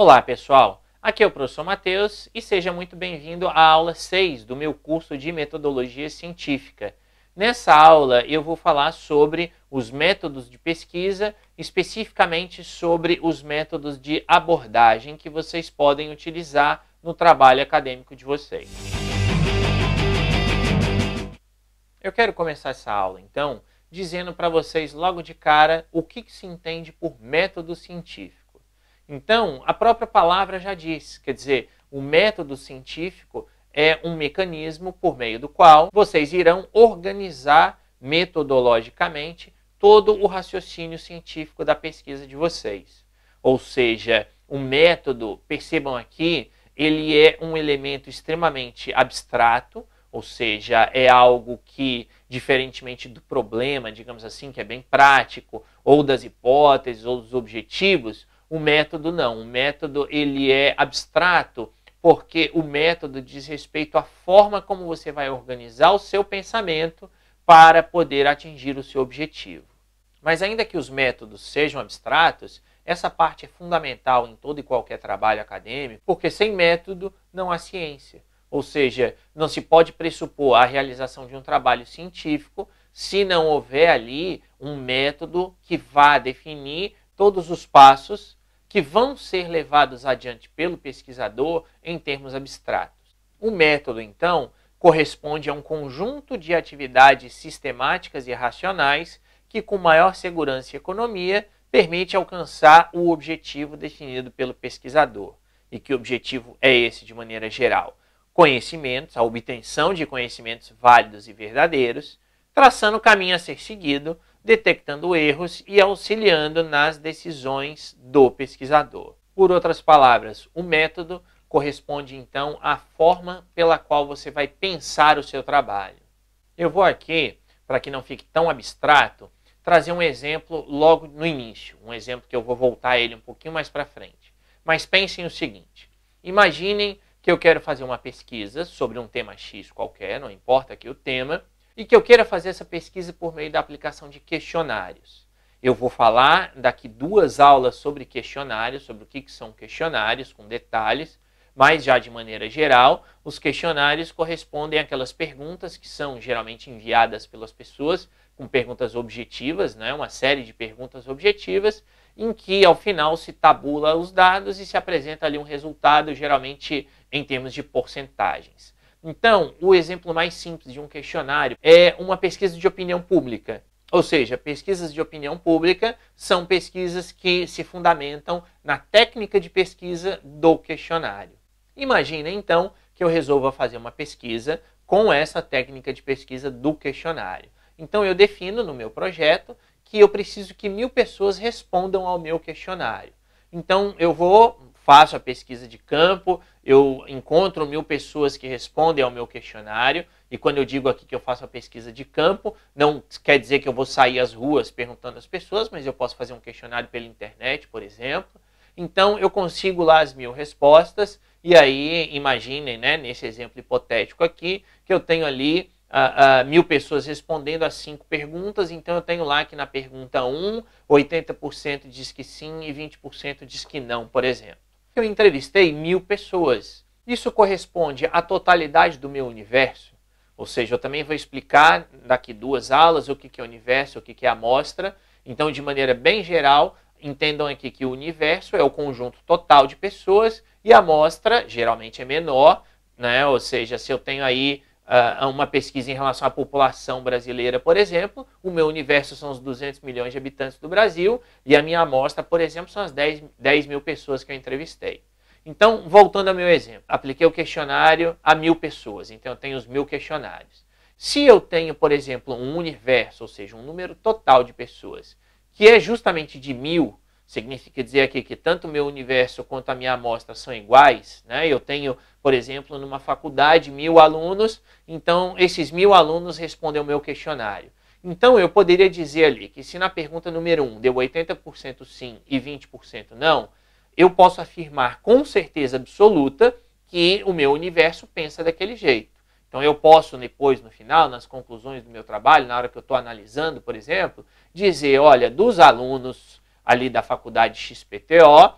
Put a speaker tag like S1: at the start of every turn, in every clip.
S1: Olá, pessoal. Aqui é o professor Matheus e seja muito bem-vindo à aula 6 do meu curso de Metodologia Científica. Nessa aula eu vou falar sobre os métodos de pesquisa, especificamente sobre os métodos de abordagem que vocês podem utilizar no trabalho acadêmico de vocês. Eu quero começar essa aula, então, dizendo para vocês logo de cara o que, que se entende por método científico. Então, a própria palavra já diz, quer dizer, o método científico é um mecanismo por meio do qual vocês irão organizar metodologicamente todo o raciocínio científico da pesquisa de vocês. Ou seja, o método, percebam aqui, ele é um elemento extremamente abstrato, ou seja, é algo que, diferentemente do problema, digamos assim, que é bem prático, ou das hipóteses, ou dos objetivos, o método não. O método ele é abstrato porque o método diz respeito à forma como você vai organizar o seu pensamento para poder atingir o seu objetivo. Mas ainda que os métodos sejam abstratos, essa parte é fundamental em todo e qualquer trabalho acadêmico, porque sem método não há ciência. Ou seja, não se pode pressupor a realização de um trabalho científico se não houver ali um método que vá definir todos os passos que vão ser levados adiante pelo pesquisador em termos abstratos. O método, então, corresponde a um conjunto de atividades sistemáticas e racionais que, com maior segurança e economia, permite alcançar o objetivo definido pelo pesquisador. E que objetivo é esse de maneira geral? Conhecimentos, a obtenção de conhecimentos válidos e verdadeiros, traçando o caminho a ser seguido detectando erros e auxiliando nas decisões do pesquisador. Por outras palavras, o método corresponde então à forma pela qual você vai pensar o seu trabalho. Eu vou aqui, para que não fique tão abstrato, trazer um exemplo logo no início, um exemplo que eu vou voltar a ele um pouquinho mais para frente. Mas pensem o seguinte: imaginem que eu quero fazer uma pesquisa sobre um tema X qualquer, não importa aqui o tema, e que eu queira fazer essa pesquisa por meio da aplicação de questionários. Eu vou falar daqui duas aulas sobre questionários, sobre o que, que são questionários, com detalhes, mas já de maneira geral, os questionários correspondem àquelas perguntas que são geralmente enviadas pelas pessoas, com perguntas objetivas, né, uma série de perguntas objetivas, em que ao final se tabula os dados e se apresenta ali um resultado, geralmente em termos de porcentagens. Então, o exemplo mais simples de um questionário é uma pesquisa de opinião pública. Ou seja, pesquisas de opinião pública são pesquisas que se fundamentam na técnica de pesquisa do questionário. Imagina então que eu resolva fazer uma pesquisa com essa técnica de pesquisa do questionário. Então eu defino no meu projeto que eu preciso que mil pessoas respondam ao meu questionário. Então eu vou faço a pesquisa de campo, eu encontro mil pessoas que respondem ao meu questionário, e quando eu digo aqui que eu faço a pesquisa de campo, não quer dizer que eu vou sair às ruas perguntando às pessoas, mas eu posso fazer um questionário pela internet, por exemplo. Então eu consigo lá as mil respostas, e aí imaginem, né, nesse exemplo hipotético aqui, que eu tenho ali uh, uh, mil pessoas respondendo as cinco perguntas, então eu tenho lá que na pergunta 1, 80% diz que sim e 20% diz que não, por exemplo eu entrevistei mil pessoas. Isso corresponde à totalidade do meu universo. Ou seja, eu também vou explicar daqui duas aulas o que é universo, o que é amostra. Então, de maneira bem geral, entendam aqui que o universo é o conjunto total de pessoas e a amostra geralmente é menor, né? Ou seja, se eu tenho aí uh, uma pesquisa em relação à população brasileira, por exemplo, o meu universo são os 200 milhões de habitantes do Brasil e a minha amostra, por exemplo, são as 10, 10 mil pessoas que eu entrevistei. Então, voltando ao meu exemplo, apliquei o questionário a mil pessoas, então eu tenho os mil questionários. Se eu tenho, por exemplo, um universo, ou seja, um número total de pessoas, que é justamente de mil, Significa dizer aqui que tanto o meu universo quanto a minha amostra são iguais. Né? Eu tenho, por exemplo, numa faculdade, mil alunos, então esses mil alunos respondem ao meu questionário. Então eu poderia dizer ali que se na pergunta número 1 um deu 80% sim e 20% não, eu posso afirmar com certeza absoluta que o meu universo pensa daquele jeito. Então eu posso depois, no final, nas conclusões do meu trabalho, na hora que eu estou analisando, por exemplo, dizer, olha, dos alunos ali da faculdade XPTO,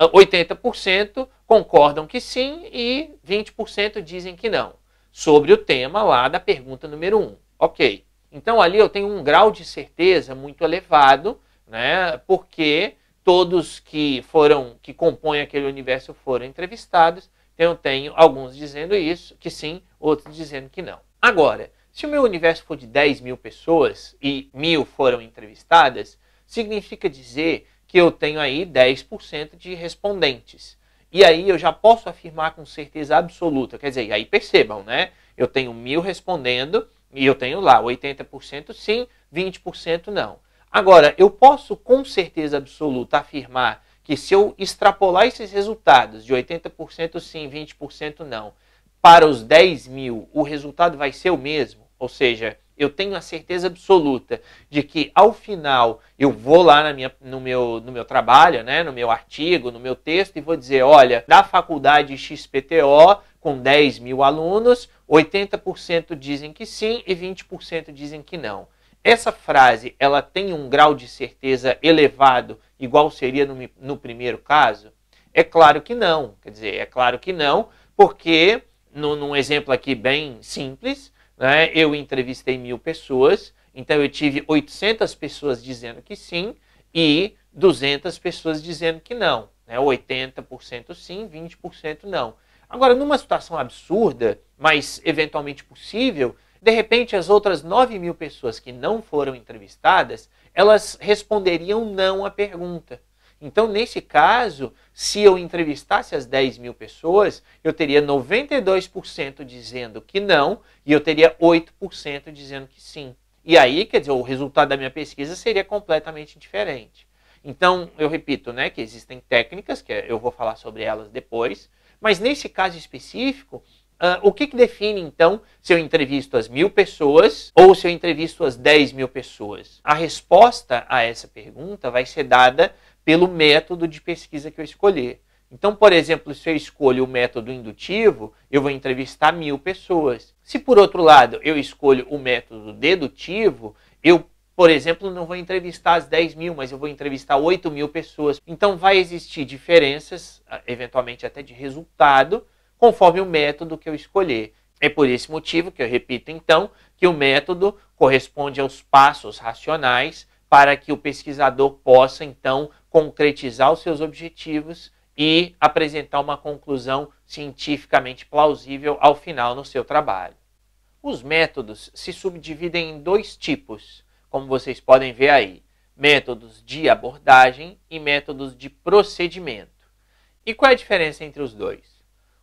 S1: 80% concordam que sim e 20% dizem que não. Sobre o tema lá da pergunta número 1. Ok. Então ali eu tenho um grau de certeza muito elevado, né? Porque todos que foram, que compõem aquele universo foram entrevistados. Então eu tenho alguns dizendo isso, que sim, outros dizendo que não. Agora, se o meu universo for de 10 mil pessoas e mil foram entrevistadas, significa dizer que eu tenho aí 10% de respondentes. E aí eu já posso afirmar com certeza absoluta. Quer dizer, aí percebam, né? Eu tenho mil respondendo e eu tenho lá 80% sim, 20% não. Agora, eu posso com certeza absoluta afirmar que se eu extrapolar esses resultados de 80% sim, 20% não, para os 10 mil, o resultado vai ser o mesmo. Ou seja, eu tenho a certeza absoluta de que ao final eu vou lá na minha, no, meu, no meu trabalho, né, no meu artigo, no meu texto e vou dizer, olha, da faculdade XPTO, com 10 mil alunos, 80% dizem que sim e 20% dizem que não. Essa frase, ela tem um grau de certeza elevado, igual seria no, no primeiro caso? É claro que não. Quer dizer, é claro que não, porque, no, num exemplo aqui bem simples, né? Eu entrevistei mil pessoas, então eu tive 800 pessoas dizendo que sim e 200 pessoas dizendo que não. Né? 80% sim, 20% não. Agora, numa situação absurda, mas eventualmente possível, de repente as outras 9 mil pessoas que não foram entrevistadas, elas responderiam não à pergunta. Então, nesse caso, se eu entrevistasse as 10 mil pessoas, eu teria 92% dizendo que não e eu teria 8% dizendo que sim. E aí, quer dizer, o resultado da minha pesquisa seria completamente diferente. Então, eu repito, né, que existem técnicas, que eu vou falar sobre elas depois, mas nesse caso específico, Uh, o que, que, define, então, se eu entrevisto as mil pessoas ou se eu entrevisto as 10 mil pessoas? A resposta a essa pergunta vai ser dada pelo método de pesquisa que eu escolher. Então, por exemplo, se eu escolho o método indutivo, eu vou entrevistar mil pessoas. Se, por outro lado, eu escolho o método dedutivo, eu, por exemplo, não vou entrevistar as 10 mil, mas eu vou entrevistar 8 mil pessoas. Então, vai existir diferenças, eventualmente até de resultado, conforme o método que eu escolher. É por esse motivo que eu repito, então, que o método corresponde aos passos racionais para que o pesquisador possa, então, concretizar os seus objetivos e apresentar uma conclusão cientificamente plausível ao final no seu trabalho. Os métodos se subdividem em dois tipos, como vocês podem ver aí: métodos de abordagem e métodos de procedimento. E qual é a diferença entre os dois?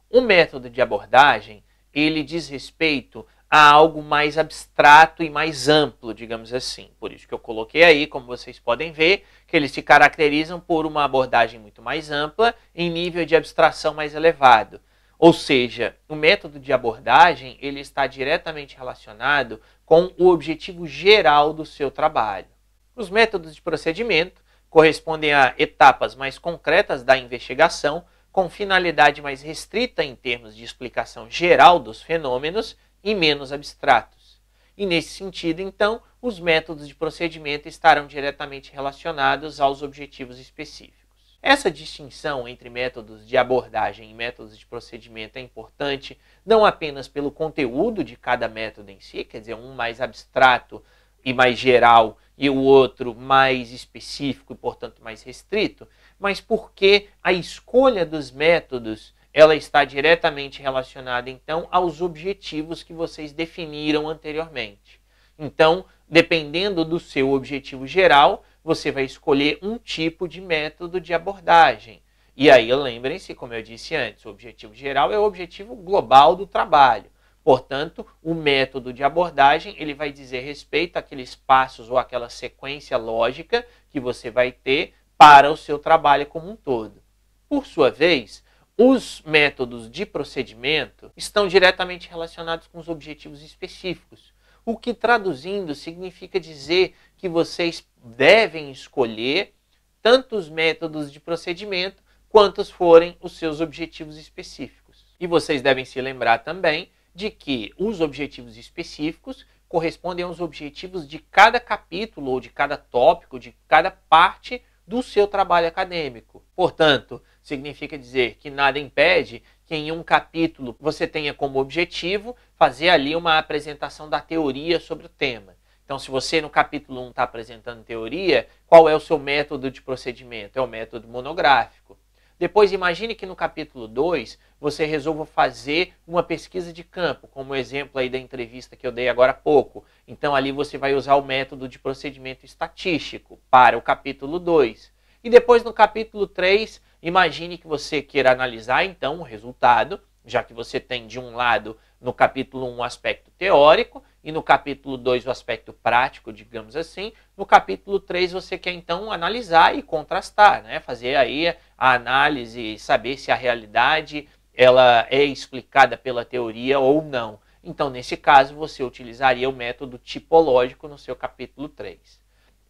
S1: O método de abordagem, ele diz respeito a algo mais abstrato e mais amplo, digamos assim. Por isso que eu coloquei aí, como vocês podem ver, que eles se caracterizam por uma abordagem muito mais ampla em nível de abstração mais elevado. Ou seja, o método de abordagem ele está diretamente relacionado com o objetivo geral do seu trabalho. Os métodos de procedimento correspondem a etapas mais concretas da investigação, com finalidade mais restrita em termos de explicação geral dos fenômenos e menos abstratos. E nesse sentido, então, os métodos de procedimento estarão diretamente relacionados aos objetivos específicos. Essa distinção entre métodos de abordagem e métodos de procedimento é importante não apenas pelo conteúdo de cada método em si, quer dizer, um mais abstrato e mais geral e o outro mais específico e, portanto, mais restrito, mas porque a escolha dos métodos ela está diretamente relacionada então aos objetivos que vocês definiram anteriormente. Então, dependendo do seu objetivo geral, você vai escolher um tipo de método de abordagem. E aí, lembrem-se, como eu disse antes, o objetivo geral é o objetivo global do trabalho. Portanto, o método de abordagem ele vai dizer respeito àqueles passos ou àquela sequência lógica que você vai ter para o seu trabalho como um todo. Por sua vez, os métodos de procedimento estão diretamente relacionados com os objetivos específicos, o que traduzindo significa dizer que vocês devem escolher tanto os métodos de procedimento quantos forem os seus objetivos específicos. E vocês devem se lembrar também de que os objetivos específicos correspondem aos objetivos de cada capítulo ou de cada tópico, de cada parte do seu trabalho acadêmico. Portanto, significa dizer que nada impede que em um capítulo você tenha como objetivo fazer ali uma apresentação da teoria sobre o tema. Então, se você no capítulo 1 está apresentando teoria, qual é o seu método de procedimento? É o método monográfico. Depois, imagine que no capítulo 2 você resolva fazer uma pesquisa de campo, como o exemplo aí da entrevista que eu dei agora há pouco. Então, ali você vai usar o método de procedimento estatístico para o capítulo 2. E depois, no capítulo 3, imagine que você queira analisar então o resultado, já que você tem de um lado no capítulo 1 um aspecto teórico e no capítulo 2 o aspecto prático, digamos assim. No capítulo 3 você quer então analisar e contrastar, né? fazer aí a análise e saber se a realidade ela é explicada pela teoria ou não. Então, nesse caso, você utilizaria o método tipológico no seu capítulo 3.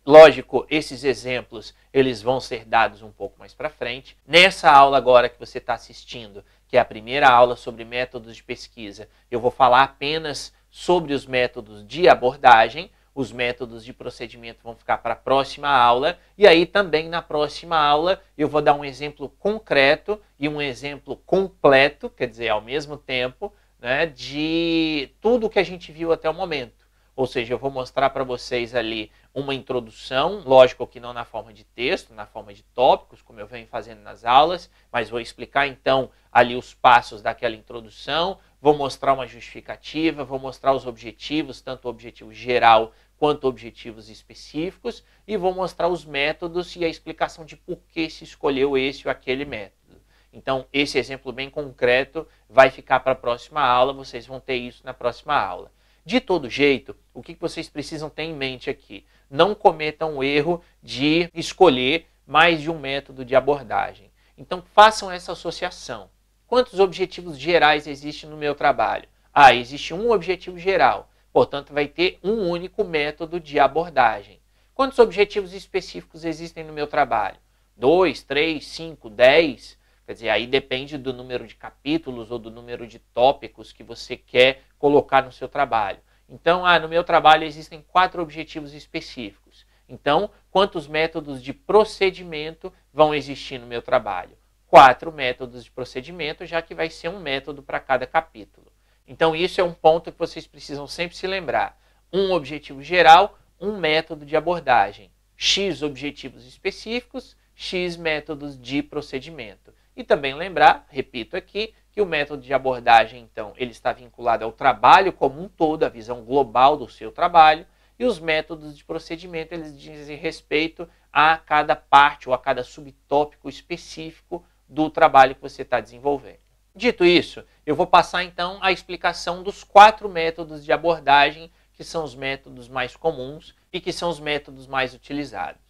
S1: Lógico, esses exemplos eles vão ser dados um pouco mais para frente. Nessa aula agora que você está assistindo, que é a primeira aula sobre métodos de pesquisa, eu vou falar apenas sobre os métodos de abordagem. Os métodos de procedimento vão ficar para a próxima aula. E aí, também na próxima aula, eu vou dar um exemplo concreto e um exemplo completo, quer dizer, ao mesmo tempo, né, de tudo que a gente viu até o momento. Ou seja, eu vou mostrar para vocês ali uma introdução, lógico que não na forma de texto, na forma de tópicos, como eu venho fazendo nas aulas, mas vou explicar então ali os passos daquela introdução, vou mostrar uma justificativa, vou mostrar os objetivos, tanto o objetivo geral quanto objetivos específicos, e vou mostrar os métodos e a explicação de por que se escolheu esse ou aquele método. Então, esse exemplo bem concreto vai ficar para a próxima aula, vocês vão ter isso na próxima aula. De todo jeito, o que vocês precisam ter em mente aqui? Não cometam o erro de escolher mais de um método de abordagem. Então, façam essa associação. Quantos objetivos gerais existem no meu trabalho? Ah, existe um objetivo geral, portanto, vai ter um único método de abordagem. Quantos objetivos específicos existem no meu trabalho? Dois, três, cinco, dez? Quer dizer, aí depende do número de capítulos ou do número de tópicos que você quer colocar no seu trabalho. Então, ah, no meu trabalho existem quatro objetivos específicos. Então, quantos métodos de procedimento vão existir no meu trabalho? Quatro métodos de procedimento, já que vai ser um método para cada capítulo. Então, isso é um ponto que vocês precisam sempre se lembrar. Um objetivo geral, um método de abordagem. X objetivos específicos, X métodos de procedimento. E também lembrar, repito aqui, que o método de abordagem, então, ele está vinculado ao trabalho como um todo, a visão global do seu trabalho, e os métodos de procedimento, eles dizem respeito a cada parte ou a cada subtópico específico do trabalho que você está desenvolvendo. Dito isso, eu vou passar então a explicação dos quatro métodos de abordagem, que são os métodos mais comuns e que são os métodos mais utilizados.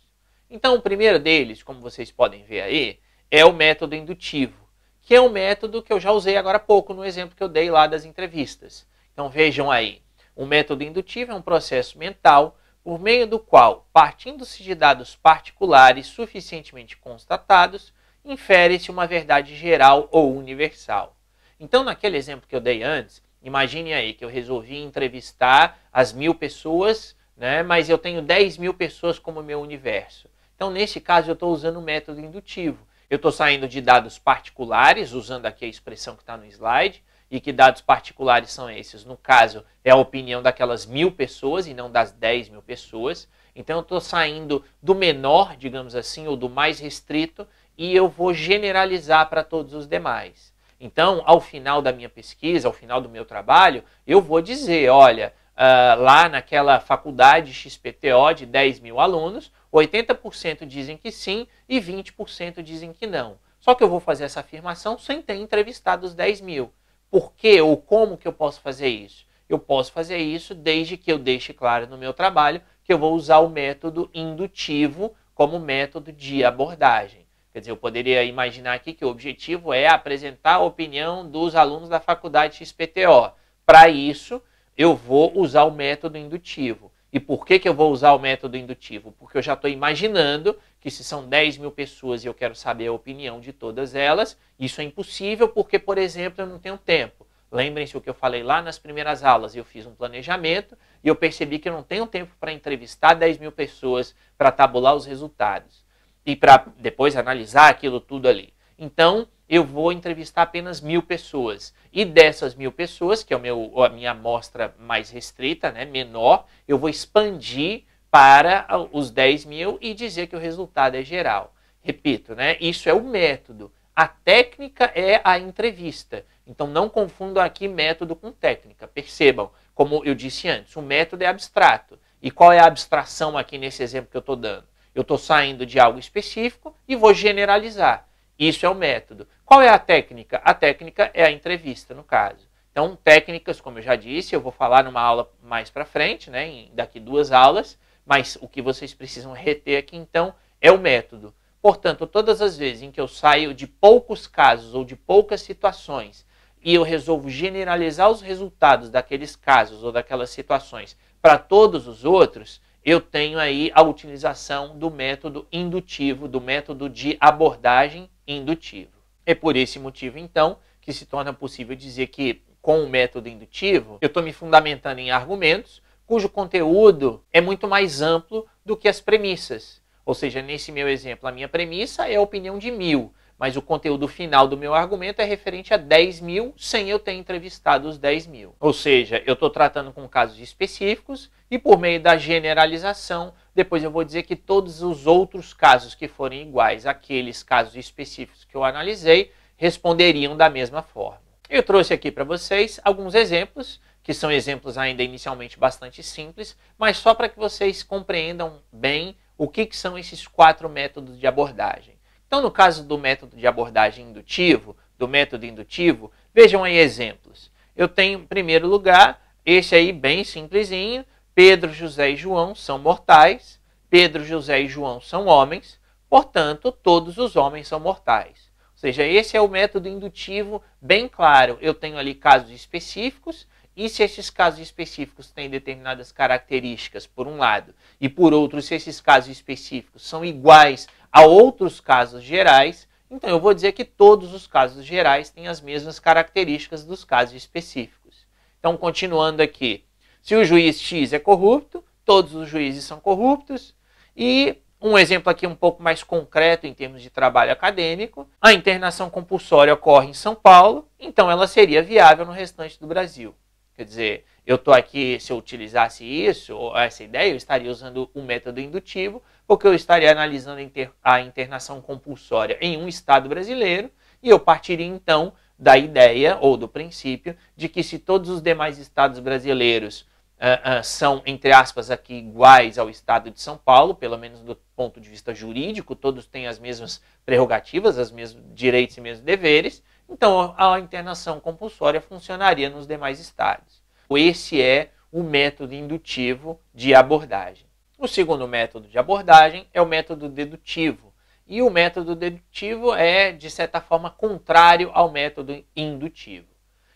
S1: Então, o primeiro deles, como vocês podem ver aí, é o método indutivo, que é um método que eu já usei agora há pouco no exemplo que eu dei lá das entrevistas. Então vejam aí, o método indutivo é um processo mental por meio do qual, partindo-se de dados particulares suficientemente constatados, infere-se uma verdade geral ou universal. Então, naquele exemplo que eu dei antes, imagine aí que eu resolvi entrevistar as mil pessoas, né, mas eu tenho 10 mil pessoas como meu universo. Então, nesse caso, eu estou usando o método indutivo. Eu estou saindo de dados particulares, usando aqui a expressão que está no slide, e que dados particulares são esses? No caso, é a opinião daquelas mil pessoas e não das 10 mil pessoas. Então, eu estou saindo do menor, digamos assim, ou do mais restrito, e eu vou generalizar para todos os demais. Então, ao final da minha pesquisa, ao final do meu trabalho, eu vou dizer: olha, uh, lá naquela faculdade XPTO de 10 mil alunos, 80% dizem que sim e 20% dizem que não. Só que eu vou fazer essa afirmação sem ter entrevistado os 10 mil. Por que ou como que eu posso fazer isso? Eu posso fazer isso desde que eu deixe claro no meu trabalho que eu vou usar o método indutivo como método de abordagem. Quer dizer, eu poderia imaginar aqui que o objetivo é apresentar a opinião dos alunos da faculdade XPTO. Para isso, eu vou usar o método indutivo. E por que, que eu vou usar o método indutivo? Porque eu já estou imaginando que se são 10 mil pessoas e eu quero saber a opinião de todas elas, isso é impossível porque, por exemplo, eu não tenho tempo. Lembrem-se o que eu falei lá nas primeiras aulas. Eu fiz um planejamento e eu percebi que eu não tenho tempo para entrevistar 10 mil pessoas para tabular os resultados e para depois analisar aquilo tudo ali. então eu vou entrevistar apenas mil pessoas. E dessas mil pessoas, que é o meu, a minha amostra mais restrita, né, menor, eu vou expandir para os 10 mil e dizer que o resultado é geral. Repito, né, isso é o método. A técnica é a entrevista. Então não confundam aqui método com técnica. Percebam, como eu disse antes, o método é abstrato. E qual é a abstração aqui nesse exemplo que eu estou dando? Eu estou saindo de algo específico e vou generalizar. Isso é o método. Qual é a técnica? A técnica é a entrevista, no caso. Então, técnicas, como eu já disse, eu vou falar numa aula mais para frente, né, em daqui duas aulas, mas o que vocês precisam reter aqui, então, é o método. Portanto, todas as vezes em que eu saio de poucos casos ou de poucas situações e eu resolvo generalizar os resultados daqueles casos ou daquelas situações para todos os outros, eu tenho aí a utilização do método indutivo, do método de abordagem indutivo. É por esse motivo, então, que se torna possível dizer que, com o método indutivo, eu estou me fundamentando em argumentos cujo conteúdo é muito mais amplo do que as premissas. Ou seja, nesse meu exemplo, a minha premissa é a opinião de mil, mas o conteúdo final do meu argumento é referente a 10 mil sem eu ter entrevistado os 10 mil. Ou seja, eu estou tratando com casos específicos e por meio da generalização, depois eu vou dizer que todos os outros casos que forem iguais àqueles casos específicos que eu analisei responderiam da mesma forma. Eu trouxe aqui para vocês alguns exemplos, que são exemplos ainda inicialmente bastante simples, mas só para que vocês compreendam bem o que, que são esses quatro métodos de abordagem. Então, no caso do método de abordagem indutivo, do método indutivo, vejam aí exemplos. Eu tenho, em primeiro lugar, esse aí bem simplesinho, Pedro, José e João são mortais, Pedro, José e João são homens, portanto, todos os homens são mortais. Ou seja, esse é o método indutivo bem claro. Eu tenho ali casos específicos e se esses casos específicos têm determinadas características, por um lado, e por outro, se esses casos específicos são iguais a outros casos gerais, então eu vou dizer que todos os casos gerais têm as mesmas características dos casos específicos. Então, continuando aqui, se o juiz X é corrupto, todos os juízes são corruptos, e um exemplo aqui um pouco mais concreto em termos de trabalho acadêmico, a internação compulsória ocorre em São Paulo, então ela seria viável no restante do Brasil. Quer dizer, eu estou aqui, se eu utilizasse isso, ou essa ideia, eu estaria usando o método indutivo, porque eu estaria analisando a internação compulsória em um Estado brasileiro, e eu partiria então da ideia, ou do princípio, de que se todos os demais Estados brasileiros uh, uh, são, entre aspas, aqui iguais ao Estado de São Paulo, pelo menos do ponto de vista jurídico, todos têm as mesmas prerrogativas, os mesmos direitos e mesmos deveres, então, a internação compulsória funcionaria nos demais estados. Esse é o método indutivo de abordagem. O segundo método de abordagem é o método dedutivo. E o método dedutivo é, de certa forma, contrário ao método indutivo.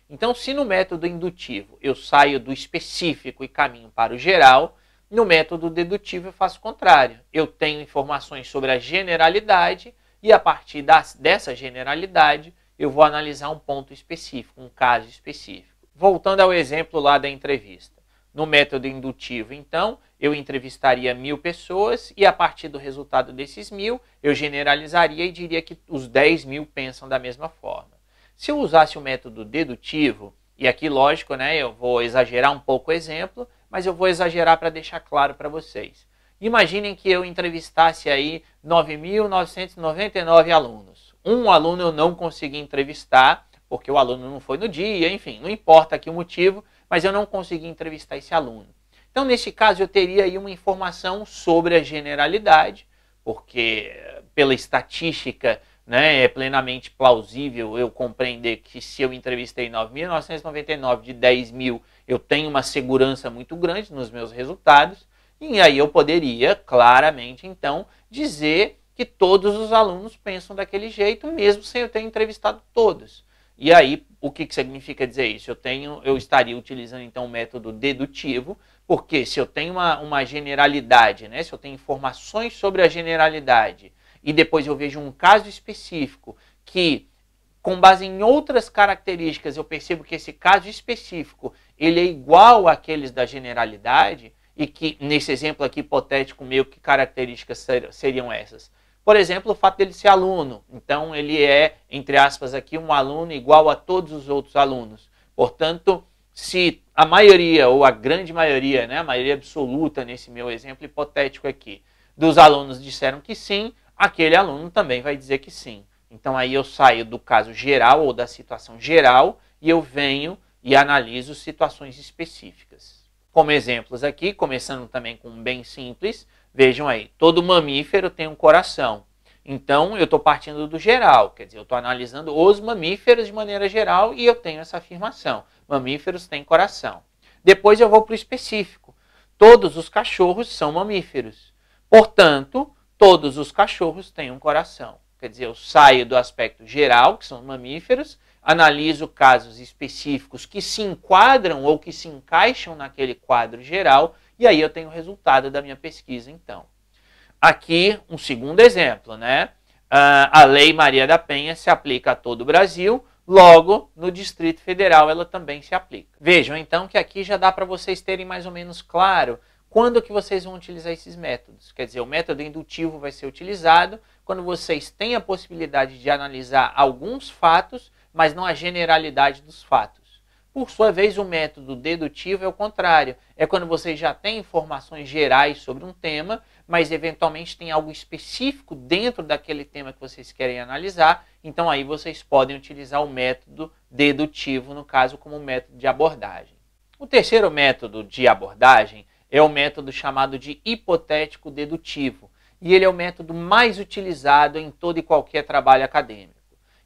S1: Então, se no método indutivo eu saio do específico e caminho para o geral, no método dedutivo eu faço o contrário. Eu tenho informações sobre a generalidade e, a partir das, dessa generalidade, eu vou analisar um ponto específico, um caso específico. Voltando ao exemplo lá da entrevista. No método indutivo, então, eu entrevistaria mil pessoas e a partir do resultado desses mil, eu generalizaria e diria que os 10 mil pensam da mesma forma. Se eu usasse o método dedutivo, e aqui, lógico, né, eu vou exagerar um pouco o exemplo, mas eu vou exagerar para deixar claro para vocês. Imaginem que eu entrevistasse aí 9.999 alunos um aluno eu não consegui entrevistar, porque o aluno não foi no dia, enfim, não importa aqui o motivo, mas eu não consegui entrevistar esse aluno. Então, nesse caso, eu teria aí uma informação sobre a generalidade, porque pela estatística né, é plenamente plausível eu compreender que se eu entrevistei 9.999 de 10 mil, eu tenho uma segurança muito grande nos meus resultados, e aí eu poderia claramente, então, dizer que todos os alunos pensam daquele jeito, mesmo sem eu ter entrevistado todos. E aí, o que, que significa dizer isso? Eu tenho, eu estaria utilizando então o método dedutivo, porque se eu tenho uma, uma generalidade, né, se eu tenho informações sobre a generalidade, e depois eu vejo um caso específico que, com base em outras características, eu percebo que esse caso específico ele é igual àqueles da generalidade, e que, nesse exemplo aqui hipotético meu, que características seriam essas? Por exemplo, o fato dele ser aluno. Então, ele é, entre aspas, aqui um aluno igual a todos os outros alunos. Portanto, se a maioria, ou a grande maioria, né, a maioria absoluta nesse meu exemplo hipotético aqui, dos alunos disseram que sim, aquele aluno também vai dizer que sim. Então aí eu saio do caso geral ou da situação geral e eu venho e analiso situações específicas. Como exemplos aqui, começando também com um bem simples, vejam aí, todo mamífero tem um coração. Então eu estou partindo do geral, quer dizer, eu estou analisando os mamíferos de maneira geral e eu tenho essa afirmação: mamíferos têm coração. Depois eu vou para o específico. Todos os cachorros são mamíferos. Portanto, todos os cachorros têm um coração. Quer dizer, eu saio do aspecto geral, que são mamíferos, analiso casos específicos que se enquadram ou que se encaixam naquele quadro geral, e aí eu tenho o resultado da minha pesquisa, então. Aqui, um segundo exemplo, né? Uh, a Lei Maria da Penha se aplica a todo o Brasil, logo, no Distrito Federal ela também se aplica. Vejam, então, que aqui já dá para vocês terem mais ou menos claro quando que vocês vão utilizar esses métodos. Quer dizer, o método indutivo vai ser utilizado quando vocês têm a possibilidade de analisar alguns fatos, mas não a generalidade dos fatos. Por sua vez, o método dedutivo é o contrário. É quando vocês já têm informações gerais sobre um tema, mas eventualmente tem algo específico dentro daquele tema que vocês querem analisar. Então aí vocês podem utilizar o método dedutivo, no caso, como método de abordagem. O terceiro método de abordagem é o método chamado de hipotético dedutivo, e ele é o método mais utilizado em todo e qualquer trabalho acadêmico.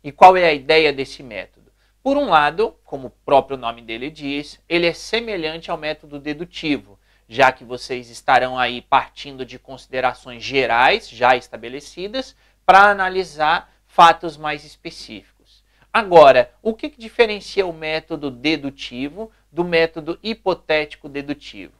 S1: E qual é a ideia desse método? Por um lado, como o próprio nome dele diz, ele é semelhante ao método dedutivo, já que vocês estarão aí partindo de considerações gerais já estabelecidas para analisar fatos mais específicos. Agora, o que, diferencia o método dedutivo do método hipotético dedutivo?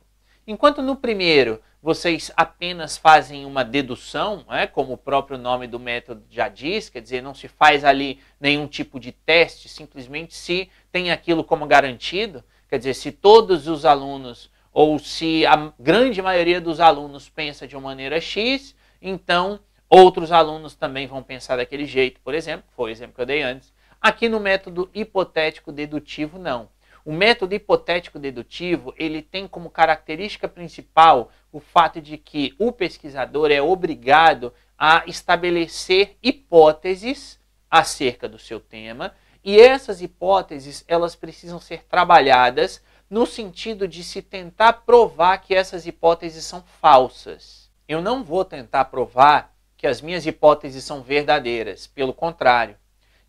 S1: Enquanto no primeiro vocês apenas fazem uma dedução, né, como o próprio nome do método já diz, quer dizer, não se faz ali nenhum tipo de teste, simplesmente se tem aquilo como garantido, quer dizer, se todos os alunos ou se a grande maioria dos alunos pensa de uma maneira X, então outros alunos também vão pensar daquele jeito, por exemplo, foi o exemplo que eu dei antes. Aqui no método hipotético dedutivo, não. O método hipotético dedutivo, ele tem como característica principal o fato de que o pesquisador é obrigado a estabelecer hipóteses acerca do seu tema, e essas hipóteses, elas precisam ser trabalhadas no sentido de se tentar provar que essas hipóteses são falsas. Eu não vou tentar provar que as minhas hipóteses são verdadeiras, pelo contrário,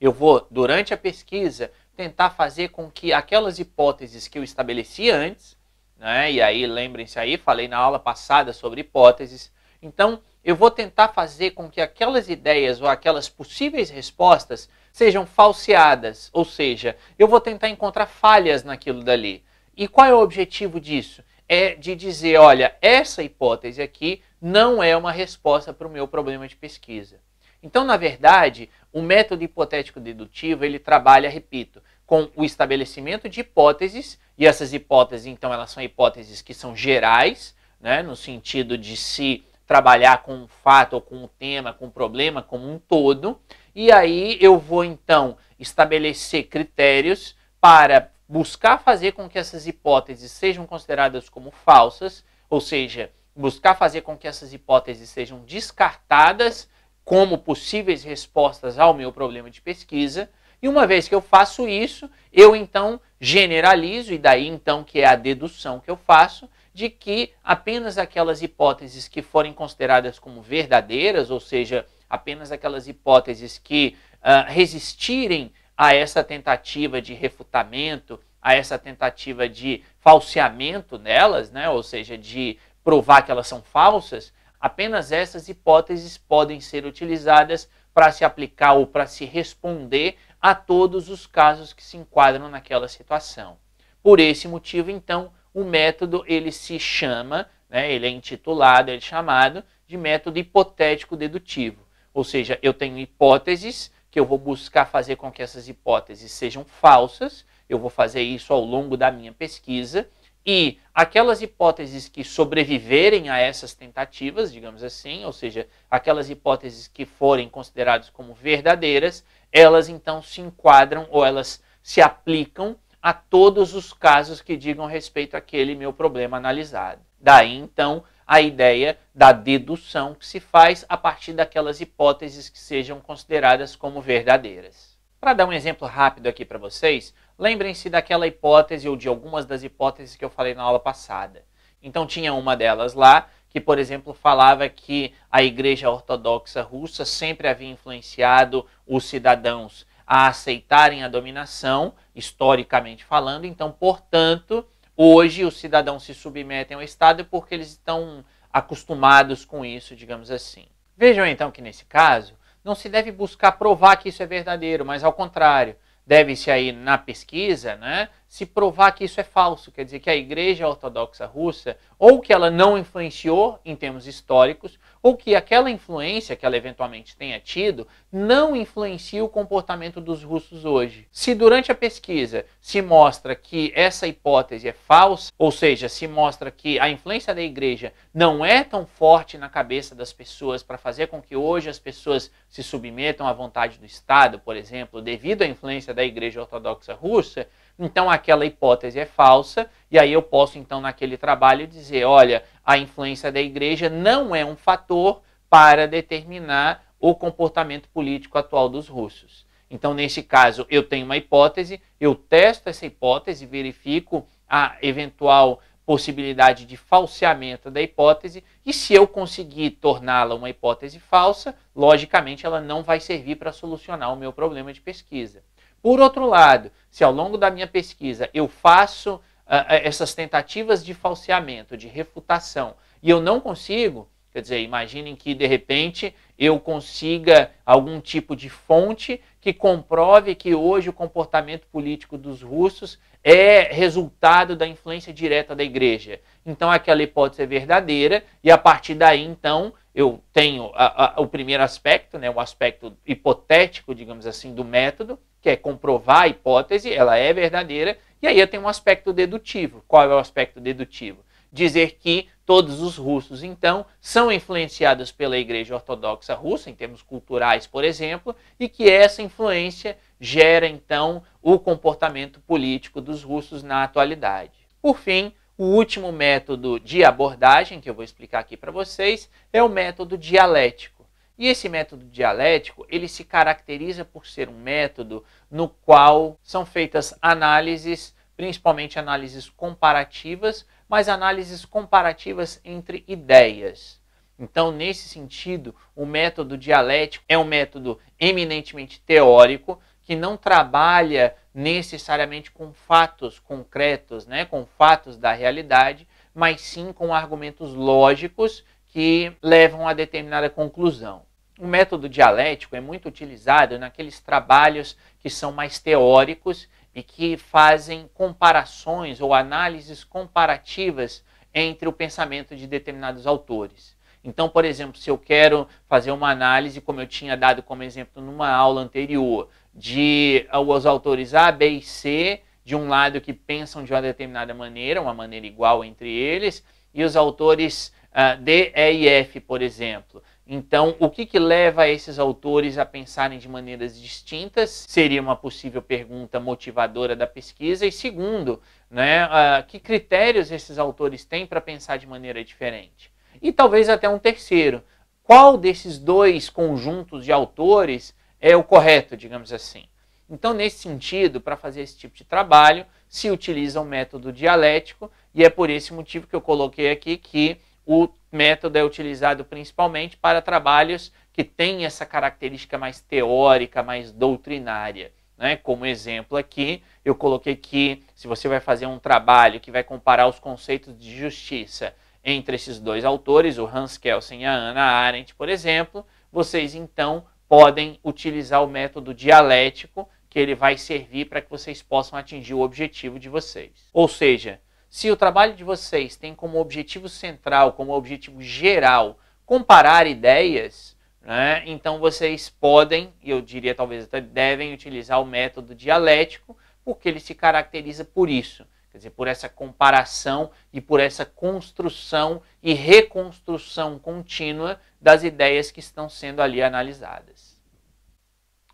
S1: eu vou, durante a pesquisa, tentar fazer com que aquelas hipóteses que eu estabeleci antes, né, e aí lembrem-se aí, falei na aula passada sobre hipóteses, então eu vou tentar fazer com que aquelas ideias ou aquelas possíveis respostas sejam falseadas, ou seja, eu vou tentar encontrar falhas naquilo dali. E qual é o objetivo disso? É de dizer, olha, essa hipótese aqui não é uma resposta para o meu problema de pesquisa. Então, na verdade, o método hipotético dedutivo, ele trabalha, repito, com o estabelecimento de hipóteses, e essas hipóteses, então, elas são hipóteses que são gerais, né, no sentido de se trabalhar com um fato ou com um tema, com um problema como um todo, e aí eu vou, então, estabelecer critérios para buscar fazer com que essas hipóteses sejam consideradas como falsas, ou seja, buscar fazer com que essas hipóteses sejam descartadas como possíveis respostas ao meu problema de pesquisa. E uma vez que eu faço isso, eu então generalizo, e daí então que é a dedução que eu faço, de que apenas aquelas hipóteses que forem consideradas como verdadeiras, ou seja, apenas aquelas hipóteses que uh, resistirem a essa tentativa de refutamento, a essa tentativa de falseamento nelas, né, ou seja, de provar que elas são falsas, Apenas essas hipóteses podem ser utilizadas para se aplicar ou para se responder a todos os casos que se enquadram naquela situação. Por esse motivo, então, o método ele se chama, né, ele é intitulado, ele é chamado de método hipotético dedutivo. Ou seja, eu tenho hipóteses que eu vou buscar fazer com que essas hipóteses sejam falsas, eu vou fazer isso ao longo da minha pesquisa, e aquelas hipóteses que sobreviverem a essas tentativas, digamos assim, ou seja, aquelas hipóteses que forem consideradas como verdadeiras, elas então se enquadram ou elas se aplicam a todos os casos que digam respeito àquele meu problema analisado. Daí então a ideia da dedução que se faz a partir daquelas hipóteses que sejam consideradas como verdadeiras. Para dar um exemplo rápido aqui para vocês, lembrem-se daquela hipótese ou de algumas das hipóteses que eu falei na aula passada. Então tinha uma delas lá que, por exemplo, falava que a Igreja Ortodoxa Russa sempre havia influenciado os cidadãos a aceitarem a dominação, historicamente falando. Então, portanto, hoje os cidadãos se submetem ao Estado porque eles estão acostumados com isso, digamos assim. Vejam então que nesse caso, não se deve buscar provar que isso é verdadeiro, mas ao contrário, deve-se aí na pesquisa, né, se provar que isso é falso, quer dizer que a Igreja Ortodoxa Russa ou que ela não influenciou em termos históricos, ou que aquela influência que ela eventualmente tenha tido não influencia o comportamento dos russos hoje. Se durante a pesquisa se mostra que essa hipótese é falsa, ou seja, se mostra que a influência da igreja não é tão forte na cabeça das pessoas para fazer com que hoje as pessoas se submetam à vontade do Estado, por exemplo, devido à influência da igreja ortodoxa russa, então aquela hipótese é falsa, e aí eu posso então naquele trabalho dizer, olha, a influência da igreja não é um fator para determinar o comportamento político atual dos russos. Então, nesse caso, eu tenho uma hipótese, eu testo essa hipótese, verifico a eventual possibilidade de falseamento da hipótese, e se eu conseguir torná-la uma hipótese falsa, logicamente ela não vai servir para solucionar o meu problema de pesquisa. Por outro lado, se ao longo da minha pesquisa eu faço uh, essas tentativas de falseamento, de refutação, e eu não consigo, quer dizer, imaginem que de repente eu consiga algum tipo de fonte que comprove que hoje o comportamento político dos russos é resultado da influência direta da igreja. Então aquela hipótese é verdadeira e a partir daí então eu tenho a, a, o primeiro aspecto, né, o aspecto hipotético, digamos assim, do método, que é comprovar a hipótese, ela é verdadeira, e aí eu tenho um aspecto dedutivo. Qual é o aspecto dedutivo? Dizer que todos os russos, então, são influenciados pela Igreja Ortodoxa Russa, em termos culturais, por exemplo, e que essa influência gera, então, o comportamento político dos russos na atualidade. Por fim, o último método de abordagem que eu vou explicar aqui para vocês é o método dialético. E esse método dialético, ele se caracteriza por ser um método no qual são feitas análises, principalmente análises comparativas, mas análises comparativas entre ideias. Então, nesse sentido, o método dialético é um método eminentemente teórico que não trabalha necessariamente com fatos concretos, né, com fatos da realidade, mas sim com argumentos lógicos que levam a determinada conclusão. O método dialético é muito utilizado naqueles trabalhos que são mais teóricos e que fazem comparações ou análises comparativas entre o pensamento de determinados autores. Então, por exemplo, se eu quero fazer uma análise, como eu tinha dado como exemplo numa aula anterior, de uh, os autores A, B e C, de um lado que pensam de uma determinada maneira, uma maneira igual entre eles, e os autores uh, D, E e F, por exemplo. Então, o que, que leva esses autores a pensarem de maneiras distintas? Seria uma possível pergunta motivadora da pesquisa. E segundo, né, uh, que critérios esses autores têm para pensar de maneira diferente? E talvez até um terceiro. Qual desses dois conjuntos de autores é o correto, digamos assim. Então, nesse sentido, para fazer esse tipo de trabalho, se utiliza o método dialético, e é por esse motivo que eu coloquei aqui que o método é utilizado principalmente para trabalhos que têm essa característica mais teórica, mais doutrinária. Né? Como exemplo aqui, eu coloquei que se você vai fazer um trabalho que vai comparar os conceitos de justiça entre esses dois autores, o Hans Kelsen e a Ana Arendt, por exemplo, vocês então podem utilizar o método dialético, que ele vai servir para que vocês possam atingir o objetivo de vocês. Ou seja, se o trabalho de vocês tem como objetivo central, como objetivo geral, comparar ideias, né, então vocês podem, e eu diria talvez até devem, utilizar o método dialético, porque ele se caracteriza por isso. Quer dizer, por essa comparação e por essa construção e reconstrução contínua das ideias que estão sendo ali analisadas.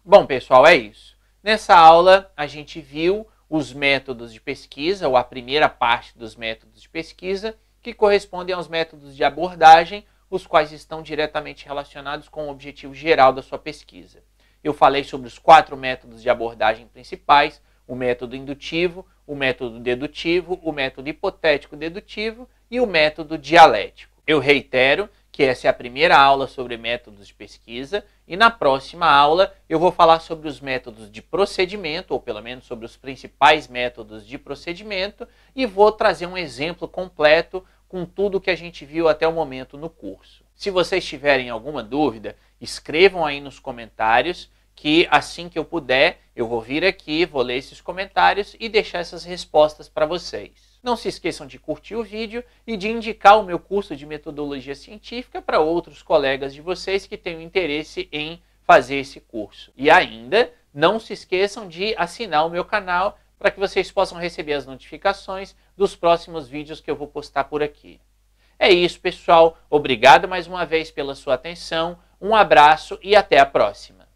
S1: Bom, pessoal, é isso. Nessa aula, a gente viu os métodos de pesquisa, ou a primeira parte dos métodos de pesquisa, que correspondem aos métodos de abordagem, os quais estão diretamente relacionados com o objetivo geral da sua pesquisa. Eu falei sobre os quatro métodos de abordagem principais: o método indutivo, o método dedutivo, o método hipotético-dedutivo e o método dialético. Eu reitero que essa é a primeira aula sobre métodos de pesquisa, e na próxima aula eu vou falar sobre os métodos de procedimento, ou pelo menos sobre os principais métodos de procedimento, e vou trazer um exemplo completo com tudo que a gente viu até o momento no curso. Se vocês tiverem alguma dúvida, escrevam aí nos comentários que assim que eu puder, eu vou vir aqui, vou ler esses comentários e deixar essas respostas para vocês. Não se esqueçam de curtir o vídeo e de indicar o meu curso de metodologia científica para outros colegas de vocês que tenham interesse em fazer esse curso. E ainda, não se esqueçam de assinar o meu canal para que vocês possam receber as notificações dos próximos vídeos que eu vou postar por aqui. É isso, pessoal. Obrigado mais uma vez pela sua atenção. Um abraço e até a próxima.